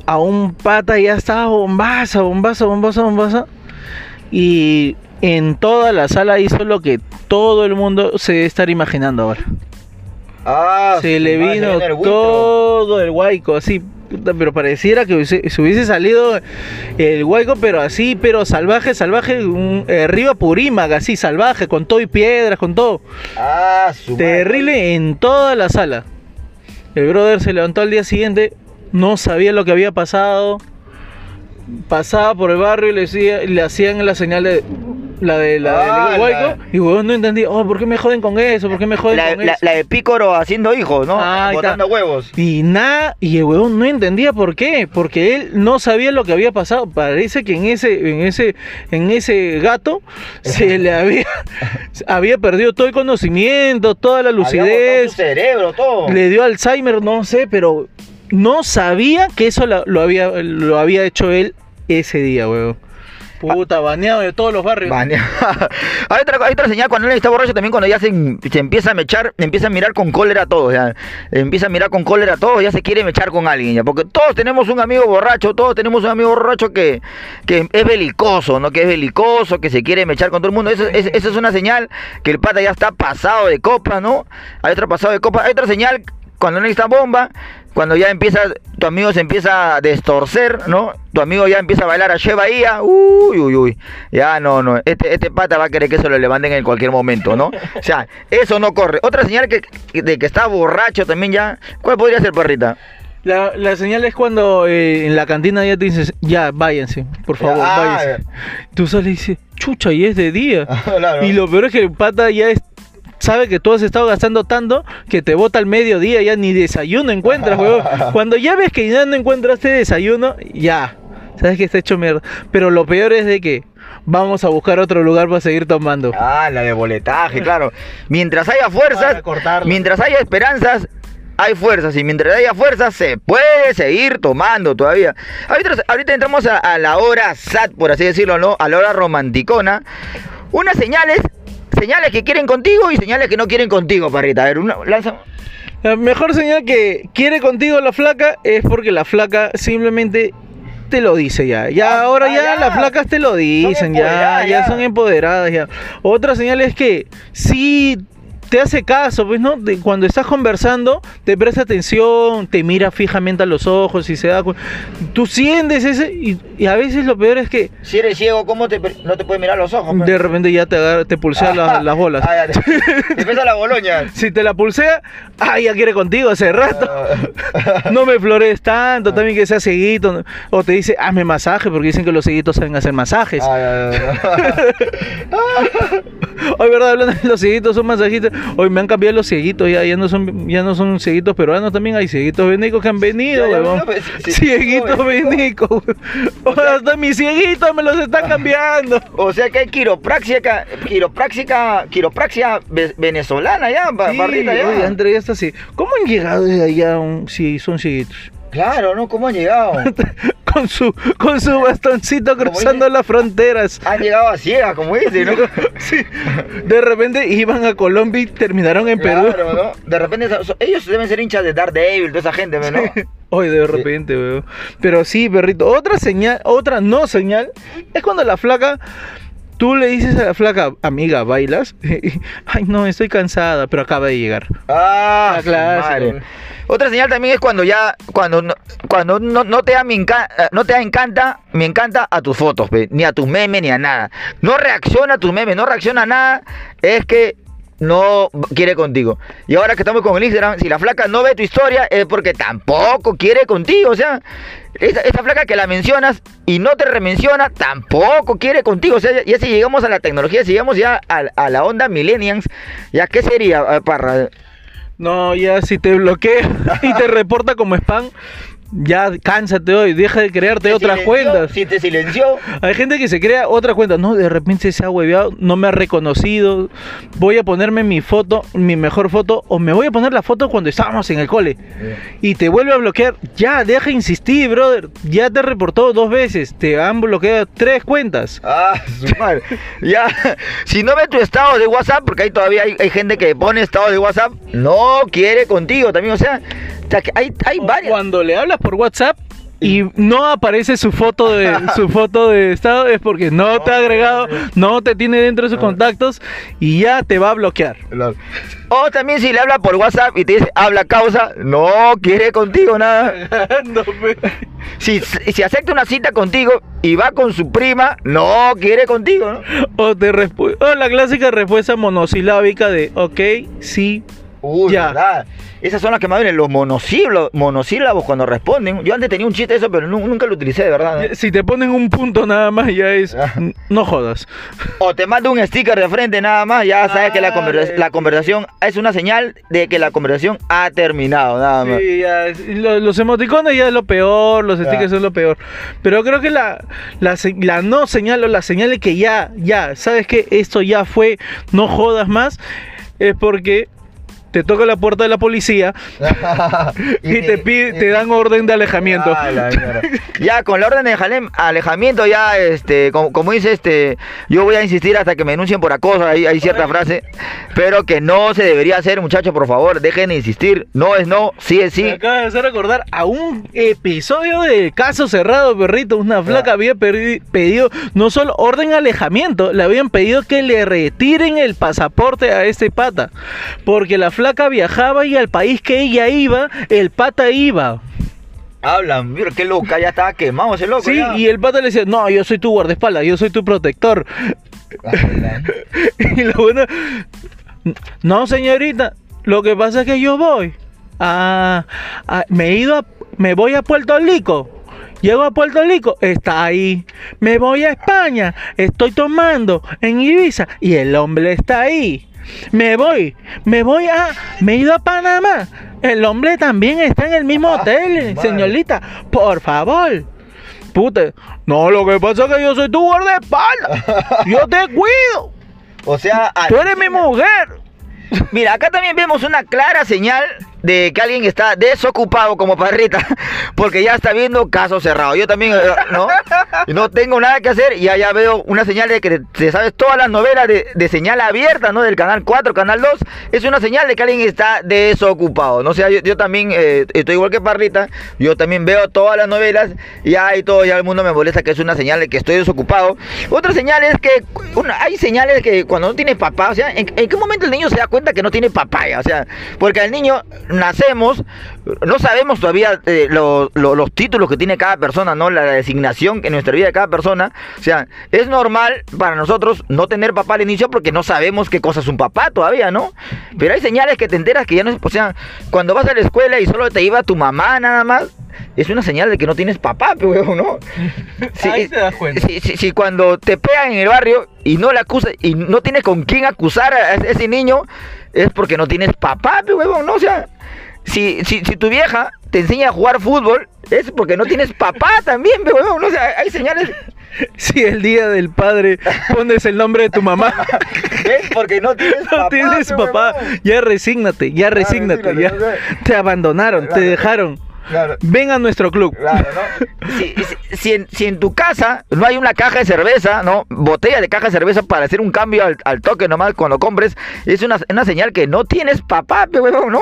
a un pata ya estaba bombaza, bombaza, bombaza, bombaza. Y en toda la sala hizo lo que todo el mundo se debe estar imaginando ahora. ah Se le vino el todo el guayco, así, pero pareciera que hubiese- se hubiese salido el guayco, pero así, pero salvaje, salvaje, un, eh, arriba Purímac, así, salvaje, con todo y piedras, con todo. ah su madre. Terrible en toda la sala. El brother se levantó al día siguiente, no sabía lo que había pasado. Pasaba por el barrio y le, decía- le hacían la señal de la de la Ah, del hueco la- y huevón no entendía, oh, ¿por qué me joden con eso? ¿Por qué me joden la, con la- eso? la de Pícoro haciendo hijos, ¿no? Ah. Botando huevos. Y nada, y el huevón no entendía por qué, porque él no sabía lo que había pasado. Parece que en ese, en ese, en ese gato se le había, había perdido todo el conocimiento, toda la lucidez, su cerebro, todo. le dio Alzheimer, no sé, pero no sabía que eso lo, lo había, lo había hecho él ese día, huevón. Puta, baneado de todos los barrios. Bane- hay, otra, hay otra señal cuando él está borracho también cuando ya se, se empieza a mechar, empieza a mirar con cólera a todos, ya. Empieza a mirar con cólera a todos, ya se quiere mechar con alguien, ya. Porque todos tenemos un amigo borracho, todos tenemos un amigo borracho que, que es belicoso, ¿no? Que es belicoso, que se quiere mechar con todo el mundo. Eso, es, eso es una señal que el pata ya está pasado de copa, ¿no? Hay otro pasado de copa. Hay otra señal cuando no está bomba, cuando ya empieza, tu amigo se empieza a destorcer, ¿no? Tu amigo ya empieza a bailar a Shea Bahía, uy, uy, uy, ya no, no, este, este pata va a querer que se lo levanten en cualquier momento, ¿no? O sea, eso no corre. Otra señal que, de que está borracho también ya, ¿cuál podría ser, perrita? La, la señal es cuando eh, en la cantina ya te dices, ya, váyanse, por favor, Ah, váyanse. Tú sales y dices, chucha, y es de día. Claro. Y lo peor es que el pata ya es, sabe que tú has estado gastando tanto que te bota al mediodía, ya ni desayuno encuentras, huevón. Cuando ya ves que ya no encontraste desayuno, ya, sabes que está hecho mierda. Pero lo peor es de que vamos a buscar otro lugar para seguir tomando. Ah, la de boletaje, claro. Mientras haya fuerzas, mientras haya esperanzas, hay fuerzas. Y mientras haya fuerzas, se puede seguir tomando todavía. Ahorita, ahorita entramos a, a la hora SAT, por así decirlo, ¿no? A la hora romanticona. Unas señales, señales que quieren contigo y señales que no quieren contigo, parrita. A ver, una, lanza. La mejor señal que quiere contigo la flaca es porque la flaca simplemente te lo dice ya. Ya Ah, ahora ah, ya, ya. las flacas te lo dicen ya, ya ya. son empoderadas ya. Otra señal es que sí te hace caso, pues no, De- cuando estás conversando te presta atención, te mira fijamente a los ojos y se da tú sientes ese y, y a veces lo peor es que Si eres ciego, ¿cómo te, no te puede mirar los ojos? de repente ya te agarra, te pulsea la- las bolas. Ah, te, te pesa la boloña. Si te la pulsea, ah, ya quiere contigo hace rato. no me flores tanto, también que sea ceguito. O te dice, hazme masaje, porque dicen que los ceguitos saben hacer masajes. Ah, ya, ya, ya. Hoy, verdad, hablando de los cieguitos, son masajitos. Hoy me han cambiado los cieguitos, ya, ya no son, ya no son cieguitos peruanos, también hay cieguitos venicos que han venido, no, pues, Cieguitos venicos. Hasta mis cieguitos me los están cambiando. O sea que hay quiropraxia, quiropraxia, quiropraxia ve- venezolana ya, Sí, Parrita, ya. oye, André, ya está así. ¿Cómo han llegado de allá un- si son cieguitos? Claro, ¿no? ¿Cómo han llegado? Con su, con su bastoncito cruzando las fronteras. Han llegado a ciegas, como dice, ¿no? Sí. De repente iban a Colombia y terminaron en Perú. Claro, ¿no? De repente, ellos deben ser hinchas de Daredevil, toda esa gente, ¿no? Hoy de repente, weón. Pero sí, perrito. Otra señal, otra no señal, es cuando la flaca, tú le dices a la flaca, amiga, ¿bailas? Ay, no, estoy cansada, pero acaba de llegar. Ah, claro. Otra señal también es cuando ya, cuando no, cuando no, no te da me enca- eh, no te da encanta, me encanta a tus fotos, pe, ni a tus memes, ni a nada. No reacciona a tus memes, no reacciona a nada, es que no quiere contigo. Y ahora que estamos con el Instagram, si la flaca no ve tu historia, es porque tampoco quiere contigo. O sea, esa flaca que la mencionas y no te remenciona, tampoco quiere contigo. O sea, ya, si llegamos a la tecnología, si llegamos ya a, a la onda millennials, ¿ya qué sería, eh, Parra? No, ya si te bloquea y te reporta como spam, ya cánsate hoy, deja de crearte te otras silenció, cuentas. Si te silenció, Hay gente que se crea otra cuenta. No, de repente se ha hueveado, no me ha reconocido. Voy a ponerme mi foto, mi mejor foto, o me voy a poner la foto cuando estábamos en el cole. Y te vuelve a bloquear. Ya, deja de insistir, brother. Ya te reportó dos veces. Te han bloqueado tres cuentas. Ah, su madre. Ya, si no ve tu estado de WhatsApp, porque ahí todavía hay, hay gente que pone estado de WhatsApp, no quiere contigo también. O sea, sea, que hay, hay O varias. Cuando le hablas por WhatsApp y no aparece su foto de su foto de estado es porque no te ha agregado, no te tiene dentro de sus contactos y ya te va a bloquear. O también si le habla por WhatsApp y te dice habla causa, no quiere contigo nada. No. Si, si acepta una cita contigo y va con su prima, no quiere contigo, ¿no? O te o la clásica respuesta monosilábica de ok, sí. Uy, Ya. ¿verdad? Esas son las que más vienen, los monosílabos, monosílabos cuando responden. Yo antes tenía un chiste de eso, pero nu- nunca lo utilicé de verdad. ¿no? Si te ponen un punto nada más ya es Ah. no jodas. O te manda un sticker de frente nada más, ya sabes que la, conversa- Dale. la conversación es una señal de que la conversación ha terminado, nada más. Sí, ya, es- lo- los emoticones ya es lo peor, los Ya. stickers son lo peor. Pero creo que la, la, la no señal o la señal de que ya, ya, sabes que esto ya fue, no jodas más, es porque te toca la puerta de la policía y, te, pide, te dan orden de alejamiento. Ah, ya con la orden de alejamiento ya este como, como dice este yo voy a insistir hasta que me denuncien por acoso hay, hay cierta frase pero que no se debería hacer muchachos por favor dejen de insistir no es no sí es sí Me acaba de hacer recordar a un episodio de Caso Cerrado, perrito. Una flaca había pedido no solo orden de alejamiento, le habían pedido que le retiren el pasaporte a este pata. Porque la flaca viajaba y al país que ella iba, el pata iba. hablan mira qué loca ya estaba quemado ese loco Sí, ya. y el pata le decía, no, yo soy tu guardaespaldas, yo soy tu protector. y lo bueno, no señorita, lo que pasa es que yo voy. a- a- me he ido a, me voy a Puerto Rico. Llego a Puerto Rico, está ahí. Me voy a España, estoy tomando en Ibiza y el hombre está ahí. Me voy, me voy a, me he ido a Panamá. El hombre también está en el mismo Ah, hotel, madre. señorita. Por favor. Puta, no, lo que pasa es que yo soy tu guardaespaldas. Yo te cuido. o sea Tú eres mi mujer. Mira, acá también vemos una clara señal de que alguien está desocupado como parrita, porque ya está viendo caso cerrado. Yo también, eh, ¿no? No tengo nada que hacer y ya veo una señal de que sabes todas las novelas de, de señal abierta, ¿no? Del canal 4, canal 2. Es una señal de que alguien está desocupado. No sé, yo, también eh, estoy igual que parrita. Yo también veo todas las novelas y y todo, ya el mundo me molesta que es una señal de que estoy desocupado. Otra señal es que hay señales que cuando no tienes papá, o sea, ¿en, qué momento el niño se da cuenta que no tiene papá? O sea, porque al niño nacemos, no sabemos todavía eh, lo- lo- los títulos que tiene cada persona, ¿no? La designación en nuestra vida de cada persona. O sea, es normal para nosotros no tener papá al inicio porque no sabemos qué cosa es un papá todavía, ¿no? Pero hay señales que te enteras que ya no es, o sea, cuando vas a la escuela y solo te iba tu mamá nada más, es una señal de que no tienes papá, pe, huevón, ¿no? Sí, Ahí te das cuenta. Si, si- si cuando te pegan en el barrio y no le acusas y no tienes con quién acusar a ese niño, es porque no tienes papá, pe, huevón, ¿no? O sea, si, si, si tu vieja te enseña a jugar fútbol, es porque no tienes papá también, huevón, ¿no? Sea, hay señales, Si el día del padre pones el nombre de tu mamá, es porque no tienes papá. tienes ya resígnate, ya resígnate, ya te abandonaron, te dejaron. Claro. Ven a nuestro club. Claro, ¿no? Si, si- si en, si en tu casa no hay una caja de cerveza, ¿no? Botella de caja de cerveza para hacer un cambio al, al toque nomás cuando compres, es una, una señal que no tienes papá, huevón, ¿no?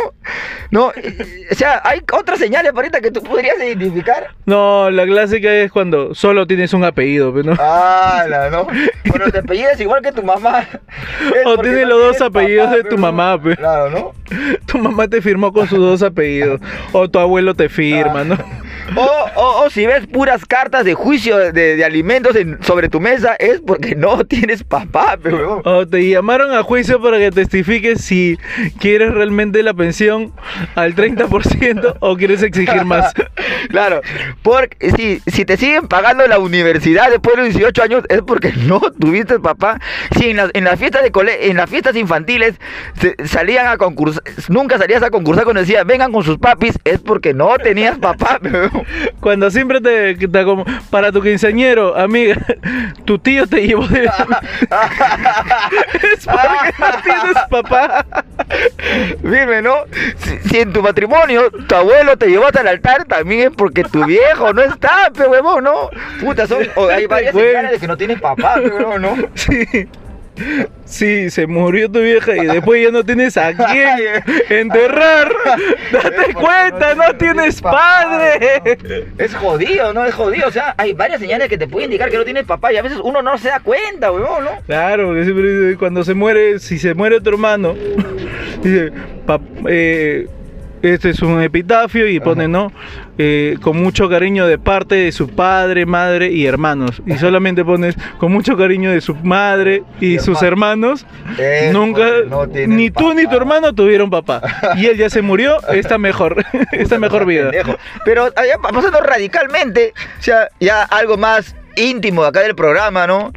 No, eh, o sea, hay otras señales ahorita que tú podrías identificar. No, la clásica es cuando solo tienes un apellido, pero no. Ah, ¿no? Cuando te apellidas igual que tu mamá. O porque tiene no los dos tienes apellidos de tu mamá, pe. Claro, ¿no? Tu mamá te firmó con sus dos apellidos. O tu abuelo te firma, ¿no? O, o, o si ves puras cartas de juicio de, de alimentos en- sobre tu mesa, es porque no tienes papá, pe, huevón. O te llamaron a juicio para que testifiques si quieres realmente la pensión al 30% o quieres exigir más. Claro, porque si, si te siguen pagando la universidad después de los 18 años es porque no tuviste papá. Si en las, en las fiestas de cole, en las fiestas infantiles se- salían a concursar, nunca salías a concursar cuando decía vengan con sus papis, es porque no tenías papá. pero- Cuando siempre te, te acom- para tu quinceañero, amiga, tu tío te llevó de... es porque no tienes papá. Firme, ¿no? Si, si en tu matrimonio tu abuelo te llevó hasta el altar, también es porque tu viejo no está, pe huevón, ¿no? Puta, son, hay varias señales de que no tienes papá, pe huevón, ¿no? Sí. Sí, se murió tu vieja y después ya no tienes a quién enterrar. Date cuenta, no tienes padre. Es jodido, ¿no? Es jodido. O sea, hay varias señales que te pueden indicar que no tienes papá y a veces uno no se da cuenta, huevón, ¿no? Claro, porque siempre dice, cuando se muere, si se muere tu hermano, dice, "Pap- eh, este es un epitafio y pone, ¿no? Eh, con mucho cariño de parte de su padre, madre y hermanos. Y solamente pones con mucho cariño de su madre y Y sus hermanos. Nunca, no ni tú ni tu hermano tuvieron papá. Y él ya se murió, está mejor, está mejor vida. Pero pasando radicalmente, o sea, ya algo más íntimo de acá del programa, ¿no?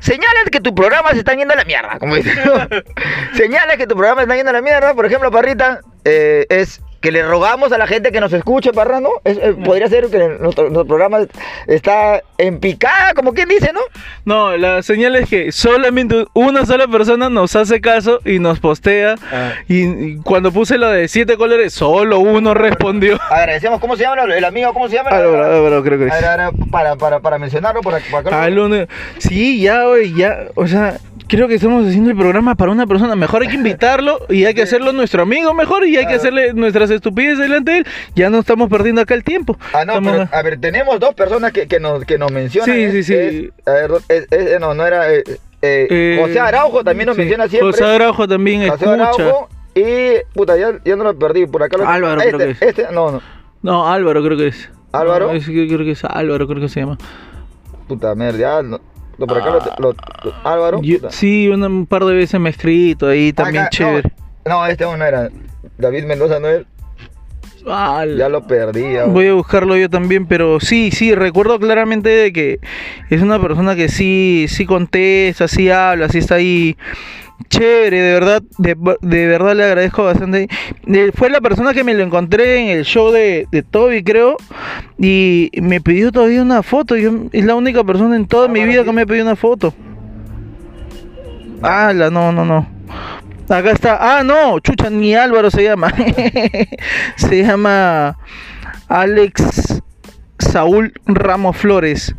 Señales que tu programa se está yendo a la mierda, como dicen. ¿no? Señales que tu programa se está yendo a la mierda, por ejemplo, Parrita, eh, es que le rogamos a la gente que nos escuche, Parra, ¿no? Es- eh, podría ser que nuestro, nuestro programa está en picada, como quien dice, ¿no? No, la señal es que solamente una sola persona nos hace caso y nos postea. Ah. Y, y cuando puse lo de siete colores, solo uno respondió. Agradecemos, ¿cómo se llama el amigo? ¿Cómo se llama? Álvaro, Álvaro, creo que ver, para, para, para mencionarlo, por acá. Uno- Sí, ya, ya. O sea, creo que estamos haciendo el programa para una persona. Mejor hay que invitarlo y hay que hacerlo nuestro amigo mejor y hay que hacerle nuestras estupideces delante de él. Ya no estamos perdiendo acá el tiempo. Ah, no, Estamos- pero, a ver, tenemos dos personas que, que, nos, que nos mencionan. Sí, es- sí, sí. es- a ver, es- es- no, no era. eh, eh, Eh, José Araujo también nos sí, menciona siempre. José Araujo también José escucha. Araujo y. Puta, ya, ya no lo perdí. Por acá lo Álvaro, este, creo que es. Este, no, no. No, Álvaro creo que es. ¿Álvaro? No, es creo que es Álvaro, creo que se llama. Puta ya. No, no, por acá lo, lo- lo- Álvaro. Yo- sí, un par de veces me he escrito ahí también Acá, chévere. No, no, este no era. David Mendoza no es. Ah, Ya lo perdí. ya. Voy a buscarlo yo también, pero sí, sí, recuerdo claramente de que es una persona que sí, sí contesta, sí habla, sí está ahí chévere, de verdad, de, de verdad le agradezco bastante. Eh, fue la persona que me lo encontré en el show de, de Toby, creo, y me pidió todavía una foto. Yo, es la única persona en toda Ah, mi vida que me ha pedido una foto. Ah, la, no, no, no. Acá está. Ah, no, chucha, ni Álvaro se llama. se llama Alex Saúl Ramos Flores.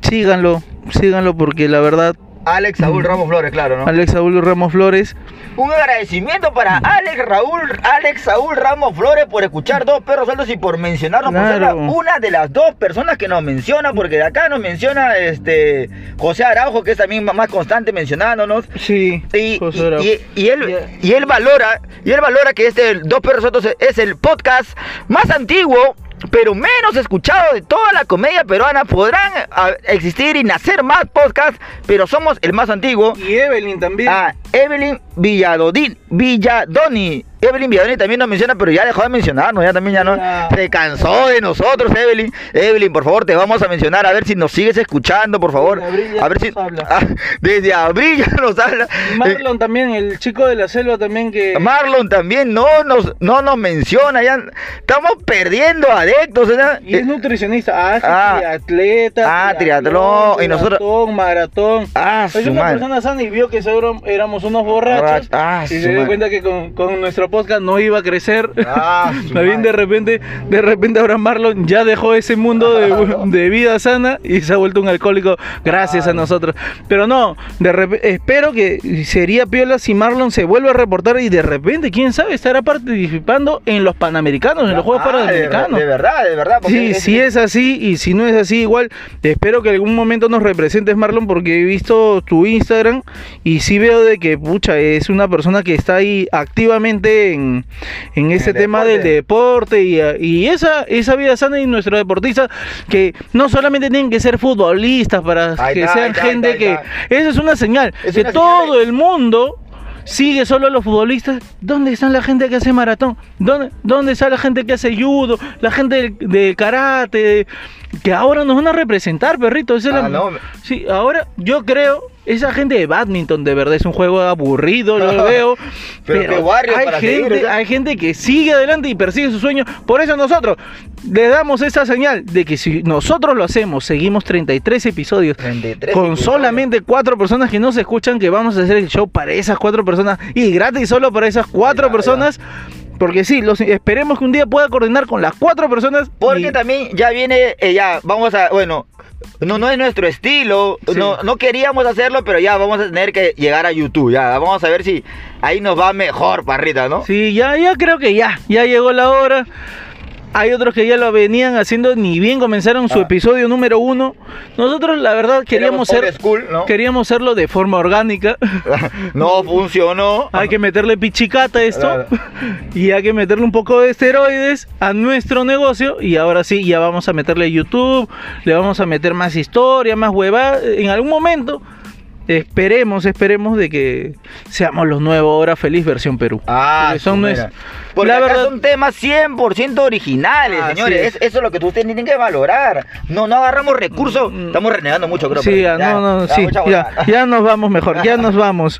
Síganlo, síganlo porque la verdad Alex Saúl Ramos Flores, claro, ¿no? Alex Saúl Ramos Flores. Un agradecimiento para Alex Raúl, Alex Saúl Ramos Flores por escuchar dos perros sueltos y por mencionarnos por ser la- Claro. una de las dos personas que nos menciona, porque de acá nos menciona este José Araujo, que es también más constante mencionándonos. Sí, Y, José Araujo. y- y él, y él valora, y él valora que este Dos Perros Sueltos es el podcast más antiguo, pero menos escuchado de toda la comedia peruana. Podrán ah, existir y nacer más podcasts, pero somos el más antiguo. Y Evelyn también. Ah, Evelyn Villadodín, Villadoni. Evelyn Villadoni también nos menciona, pero ya dejó de mencionarnos, ya también ya no. Se cansó de nosotros, Evelyn. Evelyn, por favor, te vamos a mencionar, a ver si nos sigues escuchando, por favor. Desde abril ya A ver si. nos habla. Ah, desde abril ya nos habla. Marlon también, el chico de la selva también que... Eh, Marlon también no nos, no nos menciona, ya estamos perdiendo adeptos. Y es nutricionista, hace Ah. triatleta, Ah, triatlón, y nosotros- maratón, maratón. Ah, Es una madre. persona sana y vio que seguro éramos unos borrachos. Borracho. Ah, y se dio cuenta que con, con nuestro podcast no iba a crecer. Ah, de repente, de repente ahora Marlon ya dejó ese mundo de, de vida sana y se ha vuelto un alcohólico gracias a nosotros. Pero no, de espero que sería piola si Marlon se vuelve a reportar y de repente, quién sabe, estará participando en los Panamericanos, en los Juegos Ah, de, Panamericanos. de verdad, de verdad. Sí, es- si es así y si no es así, igual espero que algún momento nos representes, Marlon, porque he visto tu Instagram y sí veo de que, pucha, es una persona que está ahí activamente en, en ese tema deporte. del deporte y, y esa, esa vida sana y nuestros deportistas que no solamente tienen que ser futbolistas para Ahí que está, sean ahí gente está, ahí que... Eso es una señal, Es que una señal todo de- el mundo sigue solo a los futbolistas. ¿Dónde está la gente que hace maratón? ¿Dónde, dónde está la gente que hace judo? La gente del- de, karate? de- que ahora nos van a representar, perrito. Esa es la- Ah, no. Sí, ahora yo creo, esa gente de badminton de verdad es un juego aburrido, lo veo. Pero barrio hay, para seguir, gente, ¿verdad? hay gente que sigue adelante y persigue su sueño. Por eso nosotros le damos esa señal de que si nosotros lo hacemos, seguimos 33 episodios 33 con episodios. solamente cuatro personas que no se escuchan, que vamos a hacer el show para esas cuatro personas y gratis solo para esas cuatro Ya, ya. Porque sí, los, esperemos que un día pueda coordinar con las cuatro personas. Porque y- también ya viene, eh, ya, vamos a, bueno, no, no es nuestro estilo, Sí. no, no queríamos hacerlo, pero ya vamos a tener que llegar a YouTube, ya, vamos a ver si ahí nos va mejor, parrita, ¿no? Sí, ya, ya creo que ya, ya llegó la hora. Hay otros que ya lo venían haciendo, ni bien comenzaron su Ah. episodio número uno. Nosotros, la verdad, queríamos ser, school, ¿no? queríamos hacerlo de forma orgánica. no funcionó. hay que meterle pichicata a esto y hay que meterle un poco de esteroides a nuestro negocio y ahora sí ya vamos a meterle YouTube, le vamos a meter más historia, más hueva en algún momento. Esperemos, esperemos de que seamos los nuevos ahora feliz versión Perú. Ah, Porque son. Porque la acá verdad- son temas 100% originales, señores. es. Es- eso es lo que ustedes tienen que valorar. No, no agarramos recursos. Mm. Estamos renegando mucho, creo. Sí, ya, no, no, ya, sí, ya, ya nos vamos mejor, ya nos vamos.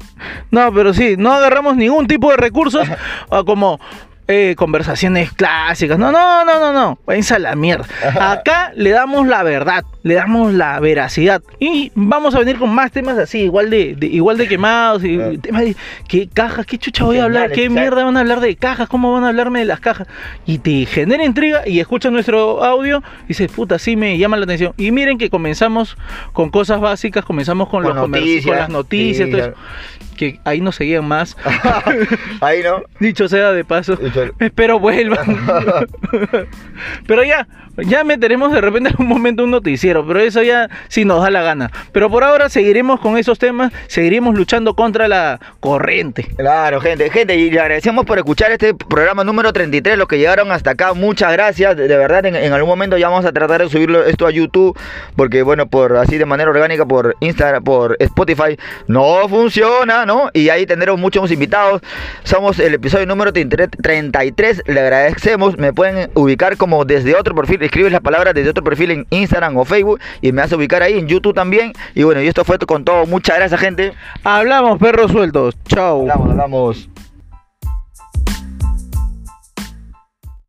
No, pero sí, no agarramos ningún tipo de recursos como eh, conversaciones clásicas. No, no, no, no, no, váyanse a la mierda. Acá le damos la verdad, le damos la veracidad. Y vamos a venir con más temas así, igual de, de- igual de quemados y Claro. temas de qué cajas, qué chucha voy a hablar, qué mierda van a hablar de cajas, cómo van a hablarme de las cajas y te genera intriga y escuchas nuestro audio y dices, puta, sí me llama la atención. Y miren que comenzamos con cosas básicas, comenzamos con, Con los noticias, con las noticias, sí, todo eso, que ahí nos seguían más. Ahí, ¿no? Dicho sea de paso, Dicho- espero vuelvan. pero ya, ya meteremos de repente en un momento un noticiero, pero eso ya sí nos da la gana. Pero por ahora seguiremos con esos temas, seguiremos luchando contra la corriente. Claro, gente, gente, y le agradecemos por escuchar este programa número 33, los que llegaron hasta acá, muchas gracias, de, de verdad, en, en algún momento ya vamos a tratar de subirlo esto a YouTube, porque bueno, por así de manera orgánica, por Instagram, por Spotify, no funciona, Y ahí tendremos muchos invitados, somos el episodio número 33, le agradecemos, me pueden ubicar como desde otro perfil, escribes las palabras desde otro perfil en Instagram o Facebook, y me vas a ubicar ahí en YouTube también, y bueno, y esto fue con todo, muchas gracias, gente, Hablamos, perros sueltos. Chao. hablamos, hablamos.